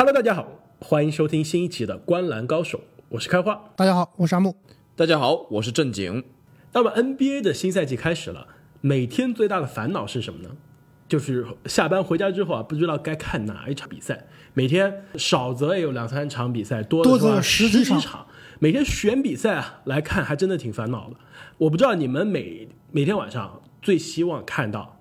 Hello，大家好，欢迎收听新一期的《观澜高手》，我是开花。大家好，我是阿木。大家好，我是正经。那么 NBA 的新赛季开始了，每天最大的烦恼是什么呢？就是下班回家之后啊，不知道该看哪一场比赛。每天少则也有两三场比赛，多多则则有十几场场。每天选比赛啊来看，还真的挺烦恼的。我不知道你们每每天晚上最希望看到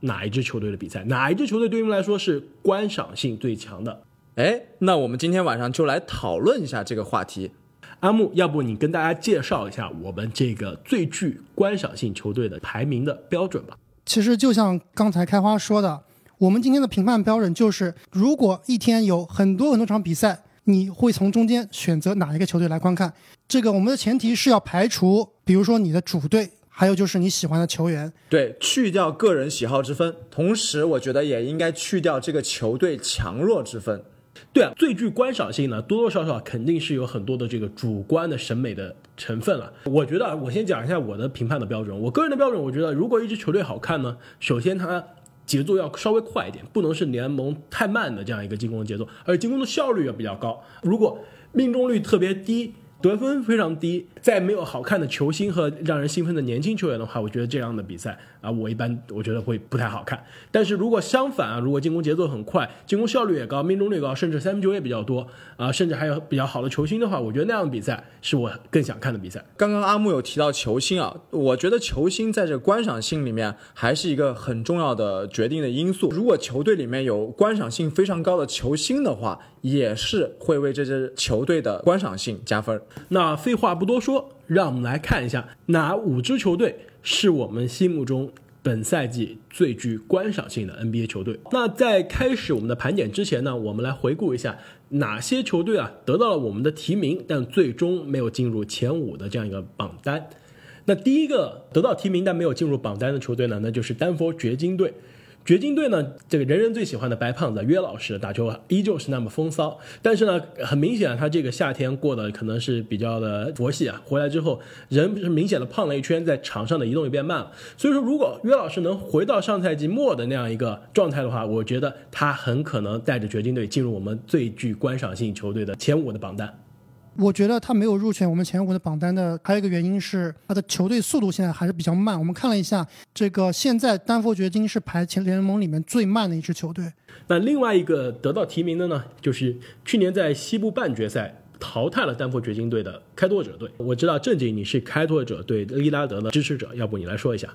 哪一支球队的比赛，哪一支球队对你们来说是观赏性最强的？哎，那我们今天晚上就来讨论一下这个话题。阿木，要不你跟大家介绍一下我们这个最具观赏性球队的排名的标准吧？其实就像刚才开花说的，我们今天的评判标准就是，如果一天有很多很多场比赛，你会从中间选择哪一个球队来观看？这个我们的前提是要排除，比如说你的主队，还有就是你喜欢的球员。对，去掉个人喜好之分，同时我觉得也应该去掉这个球队强弱之分。对啊，最具观赏性呢，多多少少肯定是有很多的这个主观的审美的成分了。我觉得啊，我先讲一下我的评判的标准。我个人的标准，我觉得如果一支球队好看呢，首先它节奏要稍微快一点，不能是联盟太慢的这样一个进攻节奏，而进攻的效率也比较高。如果命中率特别低，得分非常低，再没有好看的球星和让人兴奋的年轻球员的话，我觉得这样的比赛啊，我一般我觉得会不太好看。但是如果相反啊，如果进攻节奏很快，进攻效率也高，命中率高，甚至三分球也比较多啊，甚至还有比较好的球星的话，我觉得那样的比赛是我更想看的比赛。刚刚阿木有提到球星啊，我觉得球星在这观赏性里面还是一个很重要的决定的因素。如果球队里面有观赏性非常高的球星的话，也是会为这支球队的观赏性加分。那废话不多说，让我们来看一下哪五支球队是我们心目中本赛季最具观赏性的 NBA 球队。那在开始我们的盘点之前呢，我们来回顾一下哪些球队啊得到了我们的提名，但最终没有进入前五的这样一个榜单。那第一个得到提名但没有进入榜单的球队呢，那就是丹佛掘金队。掘金队呢，这个人人最喜欢的白胖子约老师打球依旧是那么风骚，但是呢，很明显他这个夏天过得可能是比较的佛系啊，回来之后人是明显的胖了一圈，在场上的移动也变慢了。所以说，如果约老师能回到上赛季末的那样一个状态的话，我觉得他很可能带着掘金队进入我们最具观赏性球队的前五的榜单。我觉得他没有入选我们前五的榜单的，还有一个原因是他的球队速度现在还是比较慢。我们看了一下，这个现在丹佛掘金是排前联盟里面最慢的一支球队。那另外一个得到提名的呢，就是去年在西部半决赛淘汰了丹佛掘金队的开拓者队。我知道正经你是开拓者队利拉德的支持者，要不你来说一下？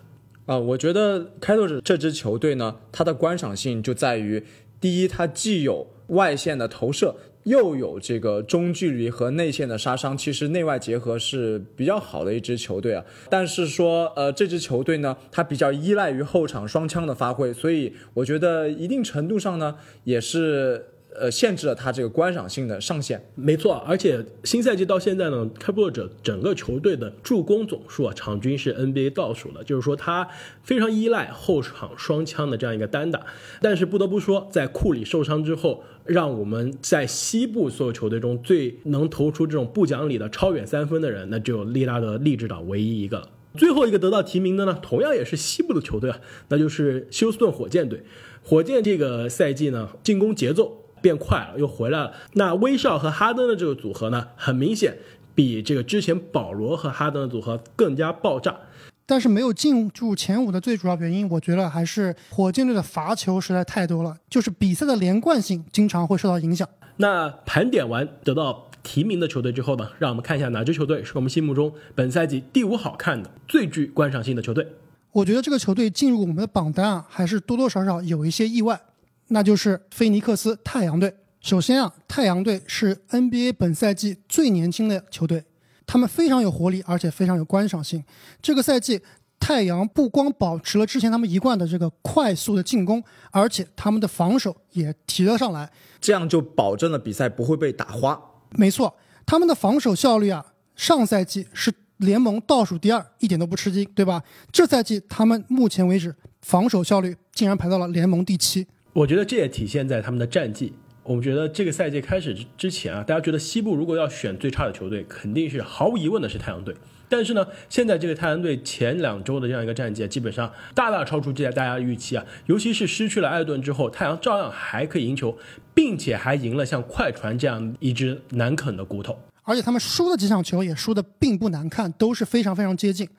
啊，我觉得开拓者这支球队呢，它的观赏性就在于，第一，它既有外线的投射，又有这个中距离和内线的杀伤，其实内外结合是比较好的一支球队啊。但是说，呃，这支球队呢，它比较依赖于后场双枪的发挥，所以我觉得一定程度上呢，也是呃限制了他这个观赏性的上限。没错，而且新赛季到现在呢，开拓者整个球队的助攻总数啊，场均是 NBA 倒数的，就是说他非常依赖后场双枪的这样一个单打。但是不得不说，在库里受伤之后，让我们在西部所有球队中最能投出这种不讲理的超远三分的人，那只有利拉德利指导唯一一个了。最后一个得到提名的呢，同样也是西部的球队啊，那就是休斯顿火箭队。火箭这个赛季呢，进攻节奏变快了，又回来了。那威少和哈登的这个组合呢，很明显比这个之前保罗和哈登的组合更加爆炸。但是没有进入前五的最主要原因，我觉得还是火箭队的罚球实在太多了，就是比赛的连贯性经常会受到影响。那盘点完得到提名的球队之后呢，让我们看一下哪支球队是我们心目中本赛季第五好看的、最具观赏性的球队。我觉得这个球队进入我们的榜单啊，还是多多少少有一些意外，那就是菲尼克斯太阳队。首先啊，太阳队是 NBA 本赛季最年轻的球队，他们非常有活力，而且非常有观赏性。这个赛季，太阳不光保持了之前他们一贯的这个快速的进攻，而且他们的防守也提了上来。这样就保证了比赛不会被打花。没错，他们的防守效率啊，上赛季是联盟倒数第二，一点都不吃惊，对吧？这赛季他们目前为止防守效率竟然排到了联盟第七。我觉得这也体现在他们的战绩。我们觉得这个赛季开始之之前啊，大家觉得西部如果要选最差的球队，肯定是毫无疑问的是太阳队。但是呢，现在这个太阳队前两周的这样一个战绩，基本上大大超出这大家的预期啊。尤其是失去了艾顿之后，太阳照样还可以赢球，并且还赢了像快船这样一支难啃的骨头。而且他们输的几场球也输的并不难看，都是非常非常接近。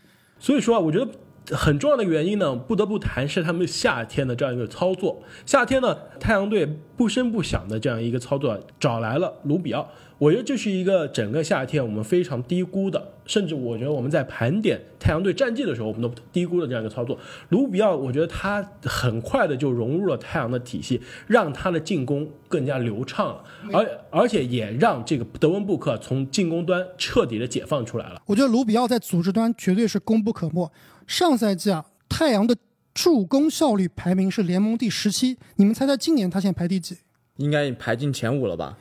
所以说啊，我觉得。很重要的原因呢，不得不谈是他们夏天的这样一个操作。夏天呢，太阳队不声不响的这样一个操作，找来了卢比奥。我觉得这是一个整个夏天我们非常低估的，甚至我觉得我们在盘点太阳队战绩的时候，我们都低估了这样一个操作。卢比奥，我觉得他很快的就融入了太阳的体系，让他的进攻更加流畅了，而而且也让这个德文布克从进攻端彻底的解放出来了。我觉得卢比奥在组织端绝对是功不可没。上赛季啊，太阳的助攻效率排名是联盟第十七，你们猜猜今年他现在排第几？应该排进前五了吧？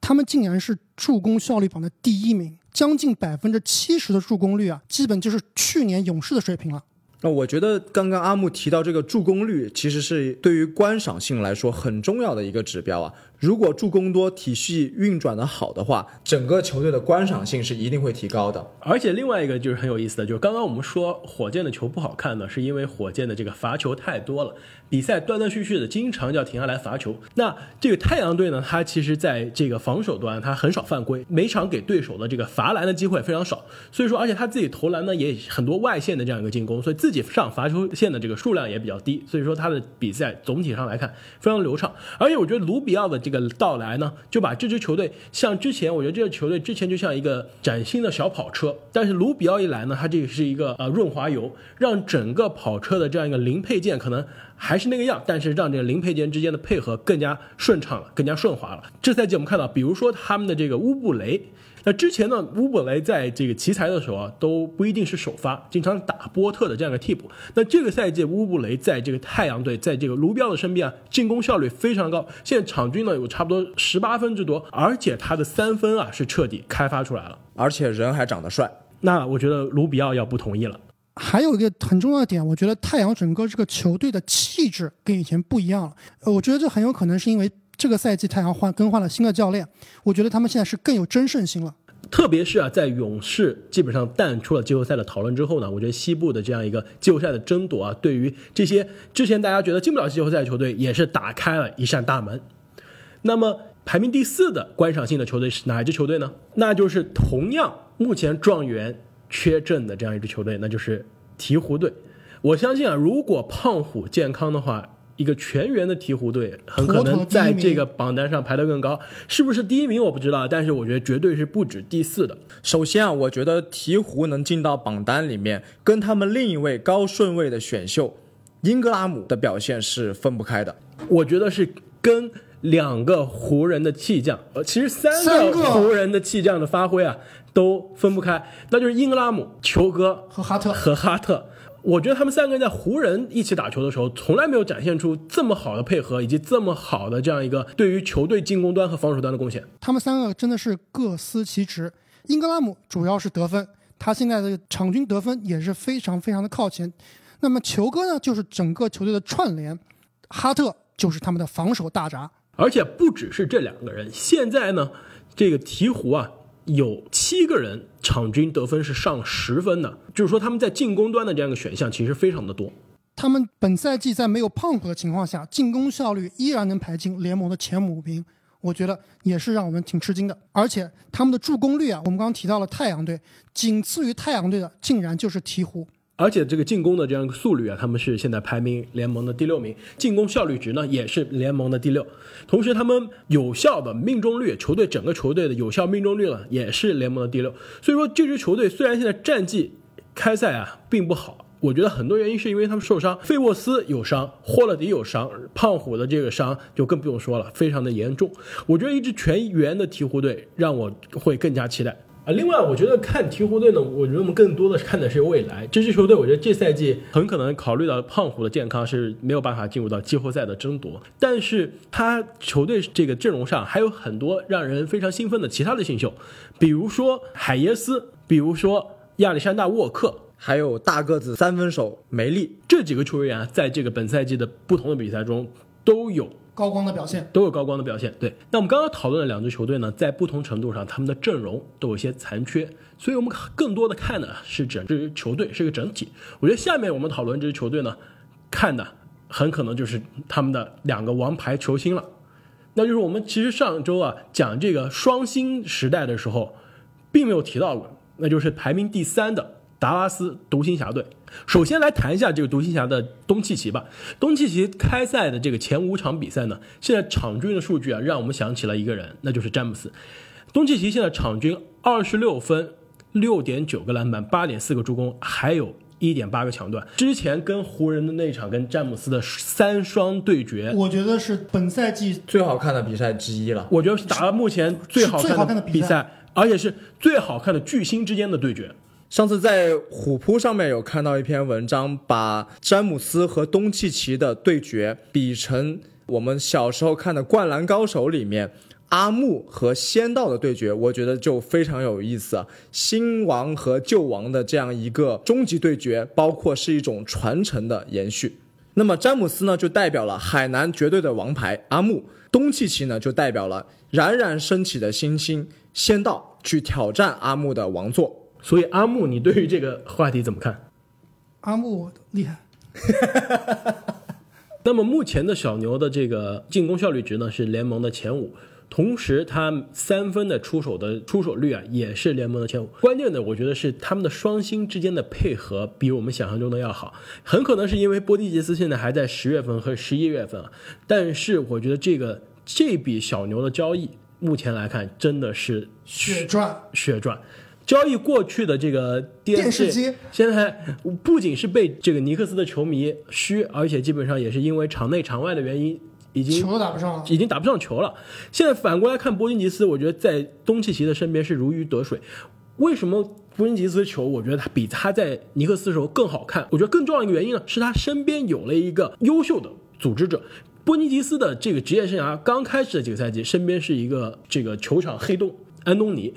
他们竟然是助攻效率榜的第一名，将近百分之七十的助攻率啊，基本就是去年勇士的水平了。那我觉得刚刚阿木提到这个助攻率，其实是对于观赏性来说很重要的一个指标啊。如果助攻多，体系运转的好的话，整个球队的观赏性是一定会提高的。而且另外一个就是很有意思的，就是刚刚我们说火箭的球不好看呢，是因为火箭的这个罚球太多了，比赛断断续续的，经常要停下来罚球。那这个太阳队呢，他其实在这个防守端他很少犯规，每场给对手的这个罚篮的机会非常少，所以说而且他自己投篮呢也很多外线的这样一个进攻，所以自己上罚球线的这个数量也比较低，所以说他的比赛总体上来看非常流畅。而且我觉得卢比奥的这个的到来呢。就把这支球队像之前，我觉得这支球队之前就像一个崭新的小跑车，但是卢比奥一来呢，他这个是一个呃润滑油，让整个跑车的这样一个零配件可能还是那个样，但是让这个零配件之间的配合更加顺畅了，更加顺滑了。这赛季我们看到，比如说他们的这个乌布雷。那之前呢，乌布雷在这个奇才的时候啊，都不一定是首发，经常打波特的这样一个替补。那这个赛季，乌布雷在这个太阳队，在这个卢比奥的身边啊，进攻效率非常高，现在场均呢有差不多十八分之多，而且他的三分啊是彻底开发出来了，而且人还长得帅。那我觉得卢比奥要不同意了。还有一个很重要的点，我觉得太阳整个这个球队的气质跟以前不一样了。呃，我觉得这很有可能是因为。这个赛季太阳换更换了新的教练，我觉得他们现在是更有争胜心了。特别是啊，在勇士基本上淡出了季后赛的讨论之后呢，我觉得西部的这样一个季后赛的争夺啊，对于这些之前大家觉得进不了季后赛的球队，也是打开了一扇大门。那么排名第四的观赏性的球队是哪一支球队呢？那就是同样目前状元缺阵的这样一支球队，那就是鹈鹕队。我相信啊，如果胖虎健康的话。一个全员的鹈鹕队很可能在这个榜单上排得更高，是不是第一名我不知道，但是我觉得绝对是不止第四的。首先啊，我觉得鹈鹕能进到榜单里面，跟他们另一位高顺位的选秀英格拉姆的表现是分不开的。我觉得是跟两个湖人的弃将，呃，其实三个湖人的弃将的发挥啊都分不开，那就是英格拉姆、球哥和哈特和哈特。我觉得他们三个人在湖人一起打球的时候，从来没有展现出这么好的配合，以及这么好的这样一个对于球队进攻端和防守端的贡献。他们三个真的是各司其职。英格拉姆主要是得分，他现在的场均得分也是非常非常的靠前。那么球哥呢，就是整个球队的串联，哈特就是他们的防守大闸。而且不只是这两个人，现在呢，这个鹈鹕啊。有七个人场均得分是上十分的，就是说他们在进攻端的这样一个选项其实非常的多。他们本赛季在没有胖虎的情况下，进攻效率依然能排进联盟的前五名，我觉得也是让我们挺吃惊的。而且他们的助攻率啊，我们刚刚提到了太阳队，仅次于太阳队的竟然就是鹈鹕。而且这个进攻的这样一个速率啊，他们是现在排名联盟的第六名，进攻效率值呢也是联盟的第六。同时，他们有效的命中率，球队整个球队的有效命中率呢也是联盟的第六。所以说，这支球队虽然现在战绩开赛啊并不好，我觉得很多原因是因为他们受伤，费沃斯有伤，霍勒迪有伤，胖虎的这个伤就更不用说了，非常的严重。我觉得一支全员的鹈鹕队让我会更加期待。啊，另外，我觉得看鹈鹕队呢，我觉得我们更多的是看的是未来。这支球队，我觉得这赛季很可能考虑到胖虎的健康是没有办法进入到季后赛的争夺，但是他球队这个阵容上还有很多让人非常兴奋的其他的新秀，比如说海耶斯，比如说亚历山大沃克，还有大个子三分手梅利这几个球员啊，在这个本赛季的不同的比赛中都有高光的表现。都有高光的表现。对，那我们刚刚讨论的两支球队呢，在不同程度上，他们的阵容都有些残缺，所以我们更多的看的是整支球队是一个整体。我觉得下面我们讨论这支球队呢，看的很可能就是他们的两个王牌球星了。那就是我们其实上周啊讲这个双星时代的时候，并没有提到过，那就是排名第三的达拉斯独行侠队。首先来谈一下这个独行侠的东契奇吧。东契奇开赛的这个前五场比赛呢，现在场均的数据啊，让我们想起了一个人，那就是詹姆斯。东契奇现在场均二十六分、六点九个篮板、八点四个助攻，还有一点八个抢断。之前跟湖人的那场跟詹姆斯的三双对决，我觉得是本赛季最好看的比赛之一了。我觉得是打了目前最好看的的比赛比赛，而且是最好看的巨星之间的对决。上次在虎扑上面有看到一篇文章，把詹姆斯和东契奇的对决比成我们小时候看的《灌篮高手》里面阿木和仙道的对决，我觉得就非常有意思。新王和旧王的这样一个终极对决，包括是一种传承的延续。那么詹姆斯呢，就代表了海南绝对的王牌阿木；东契奇呢，就代表了冉冉升起的新星仙道，去挑战阿木的王座。所以阿木，你对于这个话题怎么看？阿木厉害，那么目前的小牛的这个进攻效率值呢是联盟的前五，同时他三分的出手的出手率啊也是联盟的前五。关键的我觉得是他们的双星之间的配合比我们想象中的要好，很可能是因为波蒂吉斯现在还在十月份和十一月份啊，但是我觉得这个这笔小牛的交易目前来看真的是血赚。血赚。交易过去的这个电视机，现在不仅是被这个尼克斯的球迷嘘，而且基本上也是因为场内场外的原因，已经球都打不上了。已经打不上球了。现在反过来看波金吉斯，我觉得在东契奇的身边是如鱼得水。为什么波金吉斯的球，我觉得他比他在尼克斯的时候更好看？我觉得更重要的一个原因呢，是他身边有了一个优秀的组织者。波尼吉斯的这个职业生涯刚开始的几个赛季，身边是一个这个球场黑洞安东尼。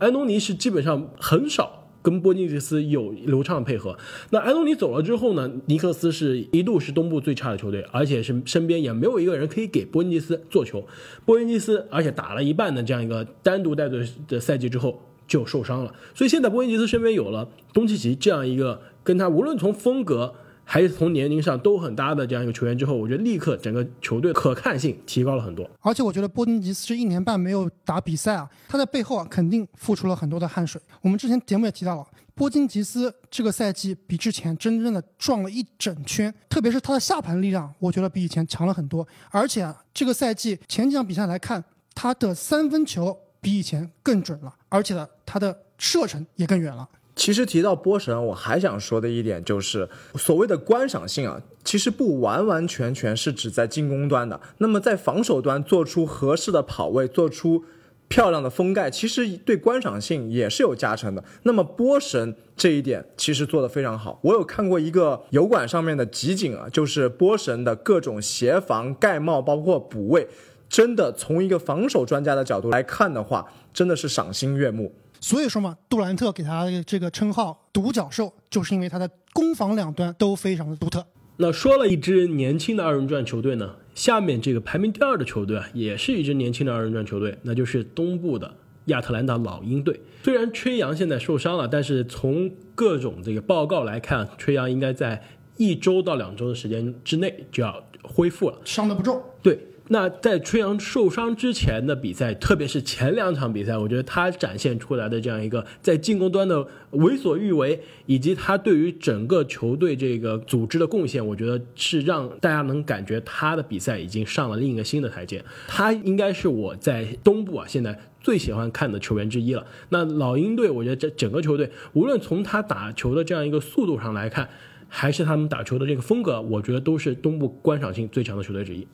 安东尼是基本上很少跟波尼吉斯有流畅配合。那安东尼走了之后呢，尼克斯是一度是东部最差的球队，而且是身边也没有一个人可以给波尼吉斯做球。波尼吉斯而且打了一半的这样一个单独带队的赛季之后就受伤了，所以现在波尼吉斯身边有了东契奇这样一个跟他无论从风格。还是从年龄上都很搭的这样一个球员之后，我觉得立刻整个球队可看性提高了很多。而且我觉得波金吉斯这一年半没有打比赛啊，他在背后啊肯定付出了很多的汗水。我们之前节目也提到了，波金吉斯这个赛季比之前真正的壮了一整圈，特别是他的下盘力量，我觉得比以前强了很多。而且啊，这个赛季前几场比赛来看，他的三分球比以前更准了，而且呢，他的射程也更远了。其实提到波神，我还想说的一点就是，所谓的观赏性啊，其实不完完全全是指在进攻端的。那么在防守端做出合适的跑位，做出漂亮的封盖，其实对观赏性也是有加成的。那么波神这一点其实做得非常好。我有看过一个油管上面的集锦啊，就是波神的各种协防、盖帽，包括补位，真的从一个防守专家的角度来看的话，真的是赏心悦目。所以说嘛，杜兰特给他这个称号“独角兽”，就是因为他的攻防两端都非常的独特。那说了一支年轻的二人转球队呢，下面这个排名第二的球队啊，也是一支年轻的二人转球队，那就是东部的亚特兰大老鹰队。虽然吹杨现在受伤了，但是从各种这个报告来看，吹杨应该在一周到两周的时间之内就要恢复了，伤的不重。对。那在吹杨受伤之前的比赛，特别是前两场比赛，我觉得他展现出来的这样一个在进攻端的为所欲为，以及他对于整个球队这个组织的贡献，我觉得是让大家能感觉他的比赛已经上了另一个新的台阶。他应该是我在东部啊现在最喜欢看的球员之一了。那老鹰队，我觉得这整个球队，无论从他打球的这样一个速度上来看，还是他们打球的这个风格，我觉得都是东部观赏性最强的球队之一。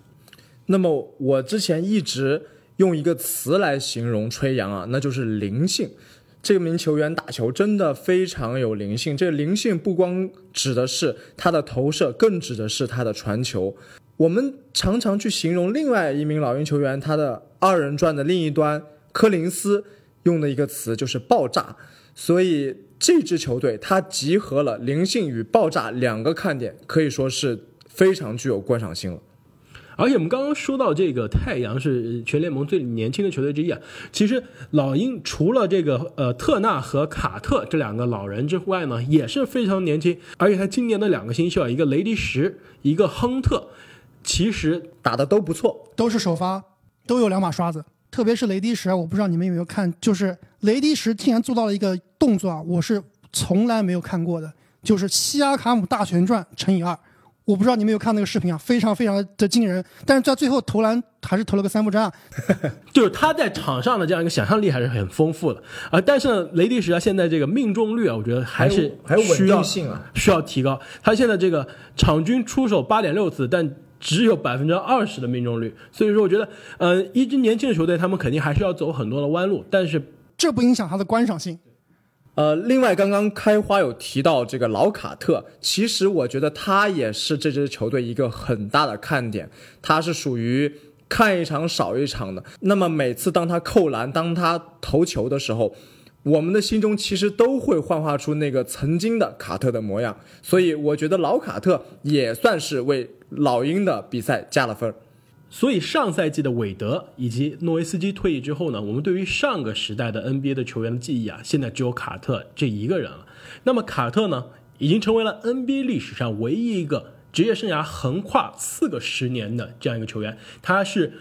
那么我之前一直用一个词来形容吹杨啊，那就是灵性。这名球员打球真的非常有灵性。这灵性不光指的是他的投射，更指的是他的传球。我们常常去形容另外一名老鹰球员他的二人转的另一端，柯林斯用的一个词就是爆炸。所以这支球队它集合了灵性与爆炸两个看点，可以说是非常具有观赏性了。而且我们刚刚说到这个太阳是全联盟最年轻的球队之一啊，其实老鹰除了这个呃特纳和卡特这两个老人之外呢，也是非常年轻，而且他今年的两个新秀啊，一个雷迪什，一个亨特，其实打的都不错。都是首发，都有两把刷子。特别是雷迪什，我不知道你们有没有看，就是雷迪什竟然做到了一个动作啊，我是从来没有看过的，就是西亚卡姆大旋转乘以二。我不知道你们有看那个视频啊，非常非常的惊人。但是在最后投篮还是投了个三不沾啊。就是他在场上的这样一个想象力还是很丰富的啊。但是呢，雷迪什啊，现在这个命中率啊，我觉得还是还有稳需要定性啊。需要提高。他现在这个场均出手八点六次，但只有百分之二十的命中率。所以说，我觉得，呃，一支年轻的球队，他们肯定还是要走很多的弯路，但是这不影响他的观赏性。呃，另外刚刚开花有提到这个老卡特，其实我觉得他也是这支球队一个很大的看点，他是属于看一场少一场的。那么每次当他扣篮、当他投球的时候，我们的心中其实都会幻化出那个曾经的卡特的模样。所以我觉得老卡特也算是为老鹰的比赛加了分儿。所以上赛季的韦德以及诺维斯基退役之后呢，我们对于上个时代的 NBA 的球员的记忆啊，现在只有卡特这一个人了。那么卡特呢，已经成为了 NBA 历史上唯一一个职业生涯横跨四个十年的这样一个球员。他是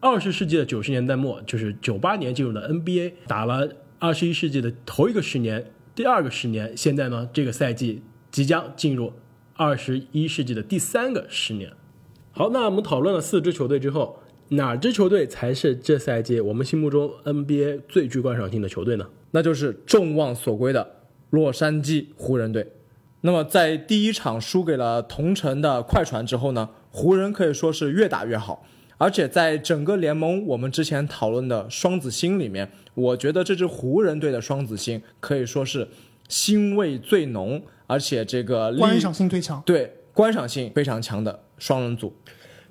二十世纪的九十年代末，就是九八年进入的 NBA，打了二十一世纪的头一个十年，第二个十年，现在呢，这个赛季即将进入二十一世纪的第三个十年。好，那我们讨论了四支球队之后，哪支球队才是这赛季我们心目中 NBA 最具观赏性的球队呢？那就是众望所归的洛杉矶湖人队。那么在第一场输给了同城的快船之后呢，湖人可以说是越打越好，而且在整个联盟我们之前讨论的双子星里面，我觉得这支湖人队的双子星可以说是腥味最浓，而且这个观赏性最强。对观赏性非常强的双人组。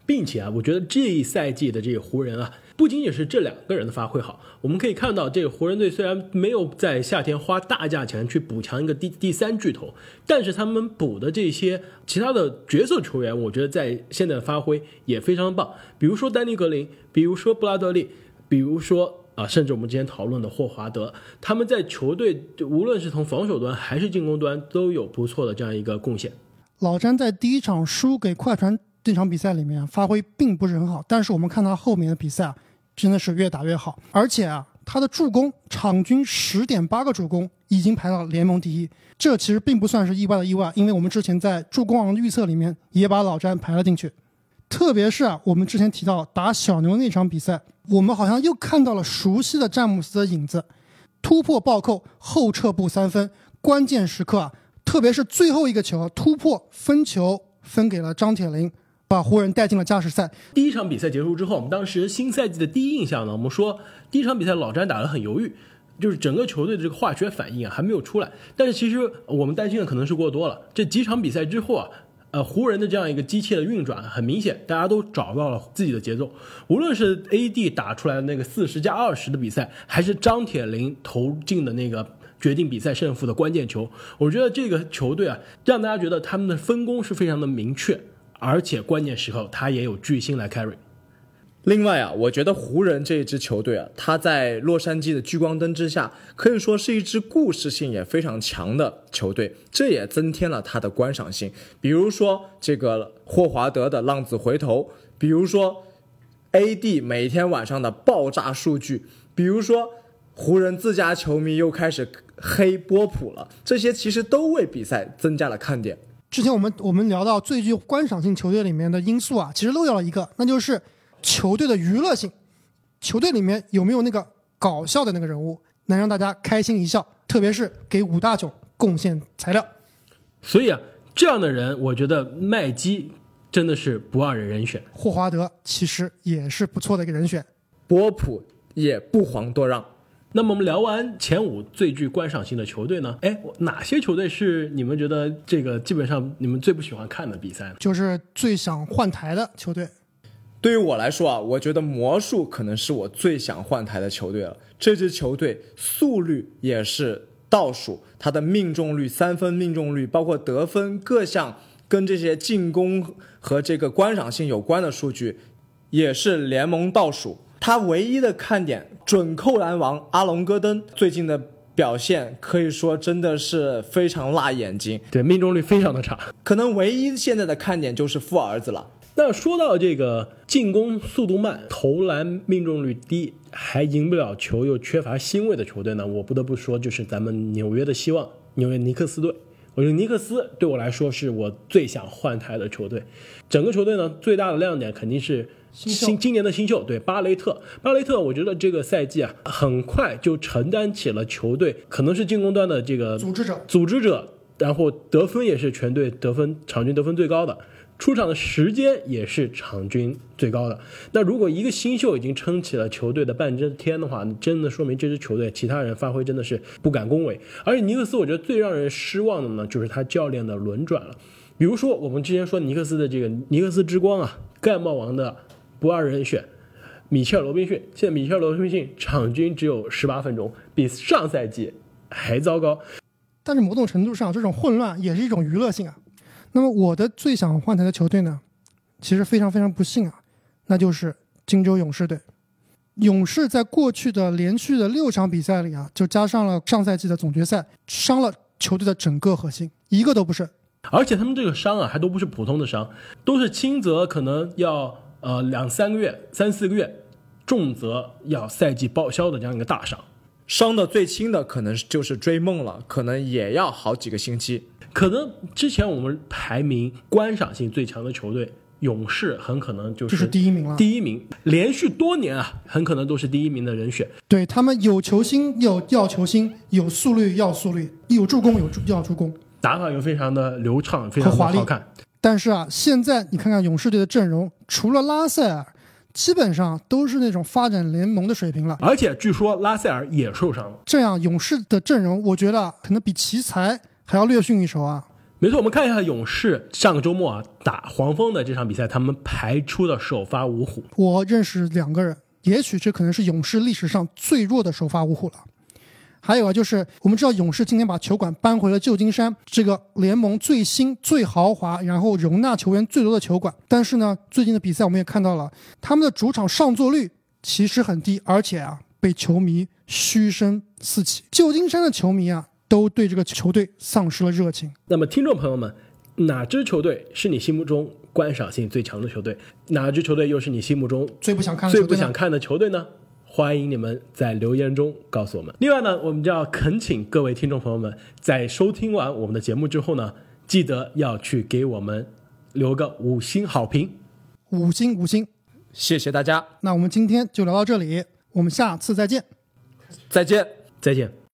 并且啊，我觉得这一赛季的这个湖人啊，不仅仅是这两个人的发挥好，我们可以看到这个湖人队虽然没有在夏天花大价钱去补强一个第第三巨头，但是他们补的这些其他的角色球员，我觉得在现在的发挥也非常棒。比如说丹尼格林，比如说布拉德利，比如说啊，甚至我们之前讨论的霍华德，他们在球队无论是从防守端还是进攻端都有不错的这样一个贡献。老詹在第一场输给快船这场比赛里面发挥并不是很好，但是我们看他后面的比赛啊，真的是越打越好，而且啊，他的助攻场均十点八个助攻已经排到联盟第一，这其实并不算是意外的意外，因为我们之前在助攻王的预测里面也把老詹排了进去。特别是啊，我们之前提到打小牛那场比赛，我们好像又看到了熟悉的詹姆斯的影子，突破暴扣后撤步三分，关键时刻啊，特别是最后一个球啊突破分球分给了张铁林，把湖人带进了加时赛。第一场比赛结束之后，我们当时新赛季的第一印象呢，我们说第一场比赛老詹打得很犹豫，就是整个球队的这个化学反应啊还没有出来。但是其实我们担心的可能是过多了。这几场比赛之后啊，呃，湖人的这样一个机器的运转很明显，大家都找到了自己的节奏。无论是 AD 打出来的那个四十加二十的比赛，还是张铁林投进的那个。决定比赛胜负的关键球，我觉得这个球队啊，让大家觉得他们的分工是非常的明确，而且关键时候他也有巨星来 carry。另外啊，我觉得湖人这一支球队啊，他在洛杉矶的聚光灯之下，可以说是一支故事性也非常强的球队，这也增添了它的观赏性。比如说这个霍华德的浪子回头，比如说 AD 每天晚上的爆炸数据，比如说湖人自家球迷又开始黑波普了，这些其实都为比赛增加了看点。之前我们我们聊到最具观赏性球队里面的因素啊，其实漏掉了一个，那就是球队的娱乐性。球队里面有没有那个搞笑的那个人物，能让大家开心一笑？特别是给五大囧贡献材料。所以啊，这样的人，我觉得麦基真的是不二人人选。霍华德其实也是不错的一个人选。波普也不遑多让。那么我们聊完前五最具观赏性的球队呢？哎，哪些球队是你们觉得这个基本上你们最不喜欢看的比赛呢？就是最想换台的球队。对于我来说啊，我觉得魔术可能是我最想换台的球队了。这支球队速率也是倒数，它的命中率、三分命中率，包括得分各项跟这些进攻和这个观赏性有关的数据，也是联盟倒数。他唯一的看点，准扣篮王阿隆戈登最近的表现可以说真的是非常辣眼睛。对，命中率非常的差。可能唯一现在的看点就是富儿子了。那说到这个进攻速度慢、投篮命中率低，还赢不了球又缺乏星位的球队呢，我不得不说就是咱们纽约的希望——纽约尼克斯队。我觉得尼克斯对我来说是我最想换台的球队。整个球队呢，最大的亮点肯定是新今年的新秀，对巴雷特。巴雷特，我觉得这个赛季啊，很快就承担起了球队可能是进攻端的这个组织者，组织者，然后得分也是全队得分场均得分最高的。出场的时间也是场均最高的。那如果一个新秀已经撑起了球队的半遮天的话，真的说明这支球队其他人发挥真的是不敢恭维。而且尼克斯，我觉得最让人失望的呢，就是他教练的轮转了。比如说我们之前说尼克斯的这个尼克斯之光啊，盖帽王的不二人选米切尔罗宾逊，现在米切尔罗宾逊场均只有十八分钟，比上赛季还糟糕。但是某种程度上，这种混乱也是一种娱乐性啊。那么我的最想换台的球队呢，其实非常非常不幸啊，那就是金州勇士队。勇士在过去的连续的六场比赛里啊，就加上了上赛季的总决赛，伤了球队的整个核心，一个都不剩。而且他们这个伤啊，还都不是普通的伤，都是轻则可能要呃两三个月、三四个月，重则要赛季报销的这样一个大伤。伤的最轻的可能就是追梦了，可能也要好几个星期。可能之前我们排名观赏性最强的球队勇士，很可能就就是第一名了。第一名，连续多年啊，很可能都是第一名的人选。对他们有球星有要球星，有速率要速率，有助攻有助要助攻，打法又非常的流畅，非常的华丽好看。但是啊，现在你看看勇士队的阵容，除了拉塞尔，基本上都是那种发展联盟的水平了。而且据说拉塞尔也受伤了。这样勇士的阵容，我觉得可能比奇才还要略逊一筹啊。没错，我们看一下勇士上个周末啊打黄蜂的这场比赛，他们排出的首发五虎。我认识两个人，也许这可能是勇士历史上最弱的首发五虎了。还有啊，就是我们知道勇士今天把球馆搬回了旧金山，这个联盟最新、最豪华，然后容纳球员最多的球馆。但是呢，最近的比赛我们也看到了，他们的主场上座率其实很低，而且啊，被球迷嘘声四起。旧金山的球迷啊，都对这个球队丧失了热情。那么，听众朋友们，哪支球队是你心目中观赏性最强的球队？哪支球队又是你心目中最不想看的最不想看的球队呢？欢迎你们在留言中告诉我们。另外呢，我们就要恳请各位听众朋友们，在收听完我们的节目之后呢，记得要去给我们留个五星好评。五星五星。谢谢大家，那我们今天就聊到这里，我们下次再见。再见。再见。